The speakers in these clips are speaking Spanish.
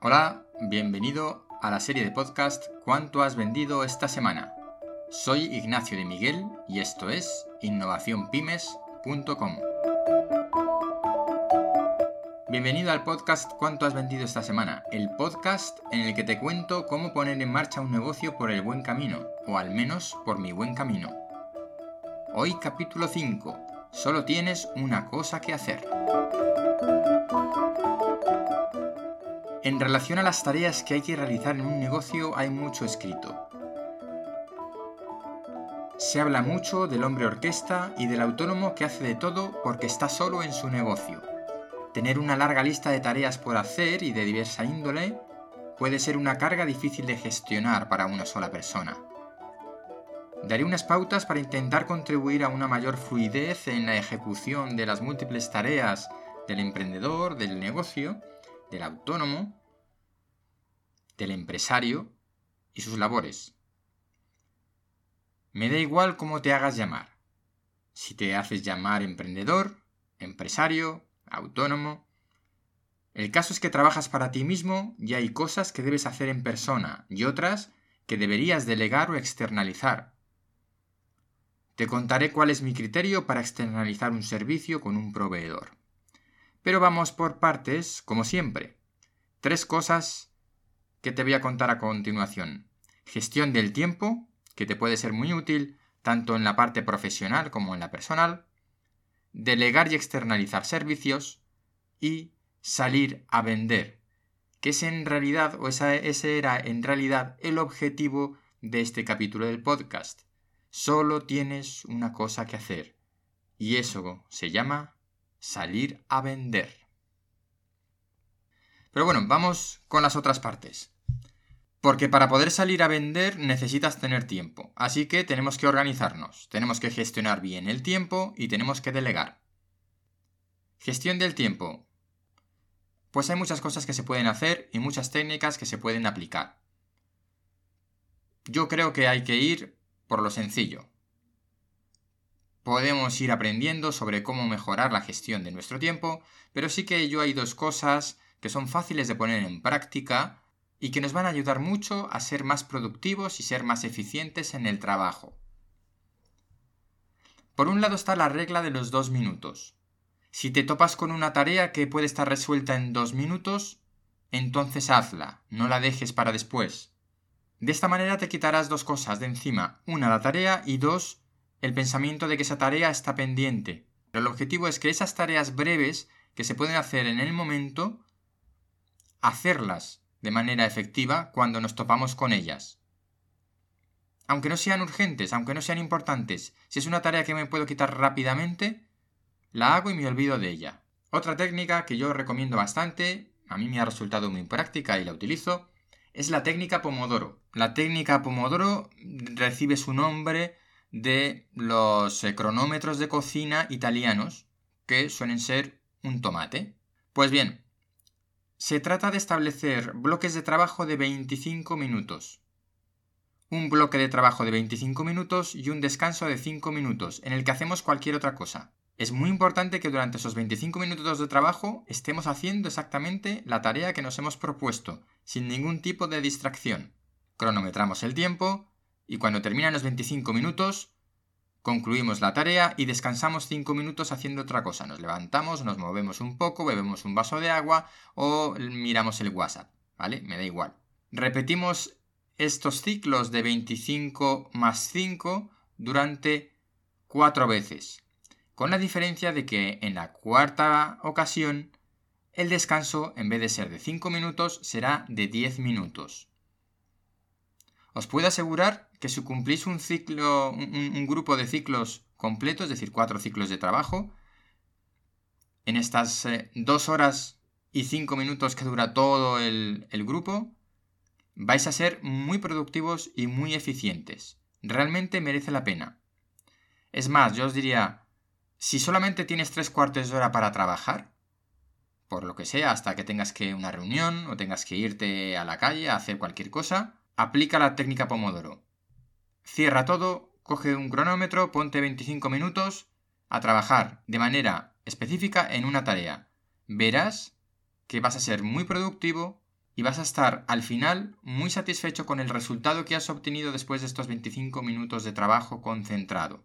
Hola, bienvenido a la serie de podcast ¿Cuánto has vendido esta semana? Soy Ignacio de Miguel y esto es innovacionpymes.com. Bienvenido al podcast ¿Cuánto has vendido esta semana? El podcast en el que te cuento cómo poner en marcha un negocio por el buen camino, o al menos por mi buen camino. Hoy capítulo 5. Solo tienes una cosa que hacer. En relación a las tareas que hay que realizar en un negocio hay mucho escrito. Se habla mucho del hombre orquesta y del autónomo que hace de todo porque está solo en su negocio. Tener una larga lista de tareas por hacer y de diversa índole puede ser una carga difícil de gestionar para una sola persona. Daré unas pautas para intentar contribuir a una mayor fluidez en la ejecución de las múltiples tareas del emprendedor, del negocio, del autónomo, del empresario y sus labores. Me da igual cómo te hagas llamar. Si te haces llamar emprendedor, empresario, autónomo. El caso es que trabajas para ti mismo y hay cosas que debes hacer en persona y otras que deberías delegar o externalizar. Te contaré cuál es mi criterio para externalizar un servicio con un proveedor. Pero vamos por partes, como siempre. Tres cosas que te voy a contar a continuación. Gestión del tiempo, que te puede ser muy útil tanto en la parte profesional como en la personal. Delegar y externalizar servicios. Y salir a vender, que es en realidad, o ese era en realidad el objetivo de este capítulo del podcast. Solo tienes una cosa que hacer. Y eso se llama salir a vender. Pero bueno, vamos con las otras partes. Porque para poder salir a vender necesitas tener tiempo. Así que tenemos que organizarnos, tenemos que gestionar bien el tiempo y tenemos que delegar. Gestión del tiempo. Pues hay muchas cosas que se pueden hacer y muchas técnicas que se pueden aplicar. Yo creo que hay que ir por lo sencillo. Podemos ir aprendiendo sobre cómo mejorar la gestión de nuestro tiempo, pero sí que yo hay dos cosas que son fáciles de poner en práctica y que nos van a ayudar mucho a ser más productivos y ser más eficientes en el trabajo. Por un lado está la regla de los dos minutos. Si te topas con una tarea que puede estar resuelta en dos minutos, entonces hazla, no la dejes para después. De esta manera te quitarás dos cosas de encima, una la tarea y dos el pensamiento de que esa tarea está pendiente. Pero el objetivo es que esas tareas breves que se pueden hacer en el momento hacerlas de manera efectiva cuando nos topamos con ellas. Aunque no sean urgentes, aunque no sean importantes, si es una tarea que me puedo quitar rápidamente, la hago y me olvido de ella. Otra técnica que yo recomiendo bastante, a mí me ha resultado muy práctica y la utilizo, es la técnica Pomodoro. La técnica Pomodoro recibe su nombre de los eh, cronómetros de cocina italianos, que suelen ser un tomate. Pues bien, se trata de establecer bloques de trabajo de 25 minutos. Un bloque de trabajo de 25 minutos y un descanso de 5 minutos, en el que hacemos cualquier otra cosa. Es muy importante que durante esos 25 minutos de trabajo estemos haciendo exactamente la tarea que nos hemos propuesto, sin ningún tipo de distracción. Cronometramos el tiempo y cuando terminan los 25 minutos Concluimos la tarea y descansamos 5 minutos haciendo otra cosa. Nos levantamos, nos movemos un poco, bebemos un vaso de agua o miramos el WhatsApp. ¿Vale? Me da igual. Repetimos estos ciclos de 25 más 5 durante 4 veces. Con la diferencia de que en la cuarta ocasión el descanso, en vez de ser de 5 minutos, será de 10 minutos. Os puedo asegurar que si cumplís un ciclo, un, grupo de ciclos completos, es decir, cuatro ciclos de trabajo, en estas eh, dos horas y cinco minutos que dura todo el, el grupo, vais a ser muy productivos y muy eficientes. Realmente merece la pena. Es más, yo os diría, si solamente tienes tres cuartos de hora para trabajar, por lo que sea, hasta que tengas que una reunión o tengas que irte a la calle a hacer cualquier cosa, Aplica la técnica Pomodoro. Cierra todo, coge un cronómetro, ponte 25 minutos a trabajar de manera específica en una tarea. verás que vas a ser muy productivo y vas a estar al final muy satisfecho con el resultado que has obtenido después de estos 25 minutos de trabajo concentrado.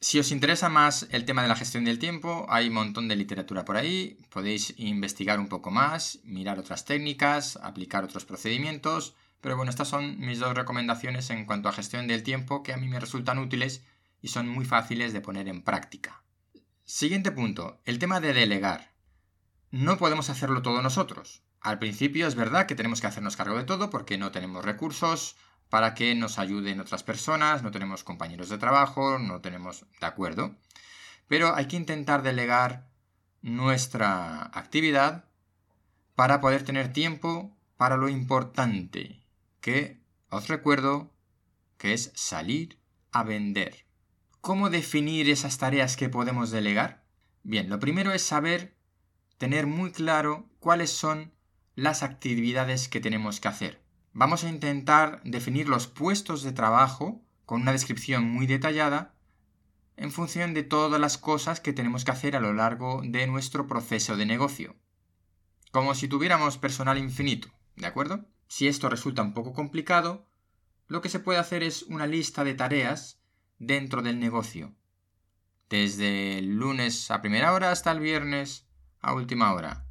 Si os interesa más el tema de la gestión del tiempo, hay un montón de literatura por ahí, podéis investigar un poco más, mirar otras técnicas, aplicar otros procedimientos, pero bueno, estas son mis dos recomendaciones en cuanto a gestión del tiempo que a mí me resultan útiles y son muy fáciles de poner en práctica. Siguiente punto, el tema de delegar. No podemos hacerlo todo nosotros. Al principio es verdad que tenemos que hacernos cargo de todo porque no tenemos recursos para que nos ayuden otras personas, no tenemos compañeros de trabajo, no tenemos... ¿De acuerdo? Pero hay que intentar delegar nuestra actividad para poder tener tiempo para lo importante, que os recuerdo que es salir a vender. ¿Cómo definir esas tareas que podemos delegar? Bien, lo primero es saber, tener muy claro cuáles son las actividades que tenemos que hacer. Vamos a intentar definir los puestos de trabajo con una descripción muy detallada en función de todas las cosas que tenemos que hacer a lo largo de nuestro proceso de negocio. Como si tuviéramos personal infinito, ¿de acuerdo? Si esto resulta un poco complicado, lo que se puede hacer es una lista de tareas dentro del negocio, desde el lunes a primera hora hasta el viernes a última hora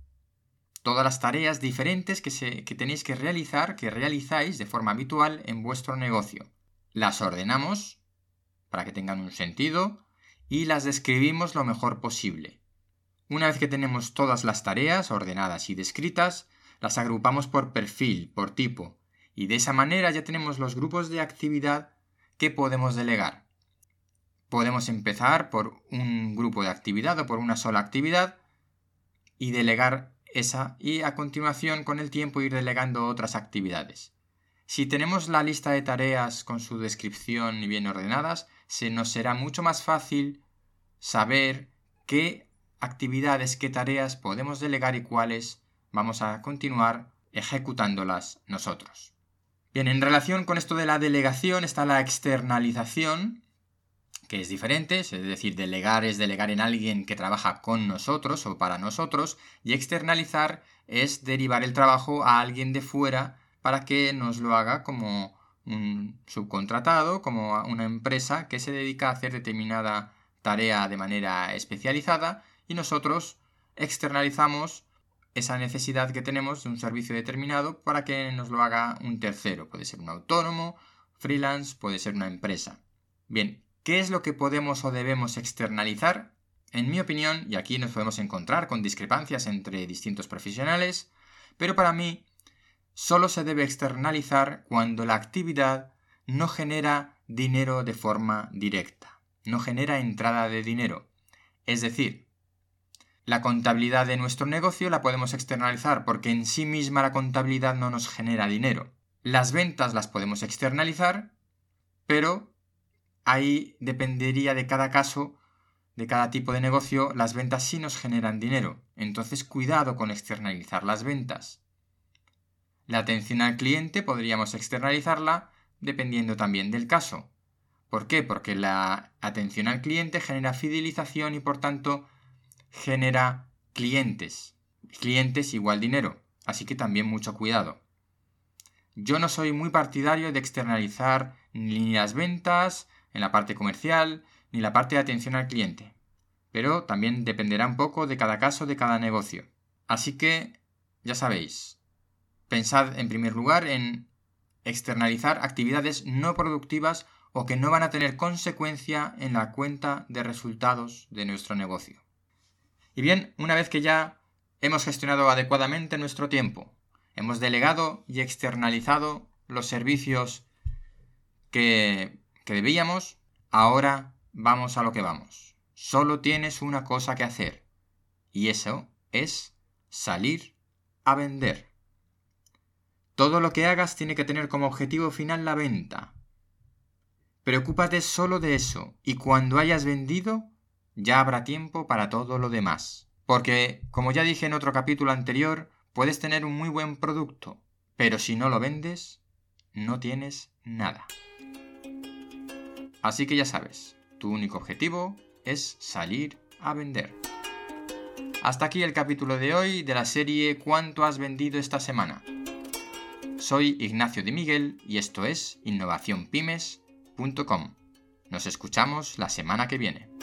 todas las tareas diferentes que, tenéis que realizar, que realizáis de forma habitual en vuestro negocio. Las ordenamos para que tengan un sentido y las describimos lo mejor posible. Una vez que tenemos todas las tareas ordenadas y descritas, las agrupamos por perfil, por tipo, y de esa manera ya tenemos los grupos de actividad que podemos delegar. Podemos empezar por un grupo de actividad o por una sola actividad y delegar esa y a continuación con el tiempo ir delegando otras actividades. Si tenemos la lista de tareas con su descripción y bien ordenadas, se nos será mucho más fácil saber qué actividades, qué tareas podemos delegar y cuáles vamos a continuar ejecutándolas nosotros. Bien, en relación con esto de la delegación está la externalización, que es diferente, es decir, delegar es delegar en alguien que trabaja con nosotros o para nosotros, y externalizar es derivar el trabajo a alguien de fuera para que nos lo haga como un subcontratado, como una empresa que se dedica a hacer determinada tarea de manera especializada y nosotros externalizamos esa necesidad que tenemos de un servicio determinado para que nos lo haga un tercero. Puede ser un autónomo, freelance, puede ser una empresa. Bien, ¿Qué es lo que podemos o debemos externalizar? En mi opinión, y aquí nos podemos encontrar con discrepancias entre distintos profesionales, pero para mí solo se debe externalizar cuando la actividad no genera dinero de forma directa, no genera entrada de dinero. Es decir, la contabilidad de nuestro negocio la podemos externalizar porque en sí misma la contabilidad no nos genera dinero. Las ventas las podemos externalizar, pero ahí dependería de cada caso, de cada tipo de negocio, las ventas sí nos generan dinero. Entonces cuidado con externalizar las ventas. La atención al cliente podríamos externalizarla dependiendo también del caso. ¿Por qué? Porque la atención al cliente genera fidelización y por tanto genera clientes. Clientes igual dinero. Así que también mucho cuidado. Yo no soy muy partidario de externalizar ni las ventas, en la parte comercial ni la parte de atención al cliente. Pero también dependerá un poco de cada caso de cada negocio. Así que, ya sabéis, pensad en primer lugar en externalizar actividades no productivas o que no van a tener consecuencia en la cuenta de resultados de nuestro negocio. Y bien, una vez que ya hemos gestionado adecuadamente nuestro tiempo, hemos delegado y externalizado los servicios que que debíamos, ahora vamos a lo que vamos. Solo tienes una cosa que hacer, y eso es salir a vender. Todo lo que hagas tiene que tener como objetivo final la venta. Preocúpate solo de eso, y cuando hayas vendido, ya habrá tiempo para todo lo demás. Porque, como ya dije en otro capítulo anterior, puedes tener un muy buen producto, pero si no lo vendes, no tienes nada. Así que ya sabes, tu único objetivo es salir a vender. Hasta aquí el capítulo de hoy de la serie ¿Cuánto has vendido esta semana? Soy Ignacio de Miguel y esto es innovacionpymes.com. Nos escuchamos la semana que viene.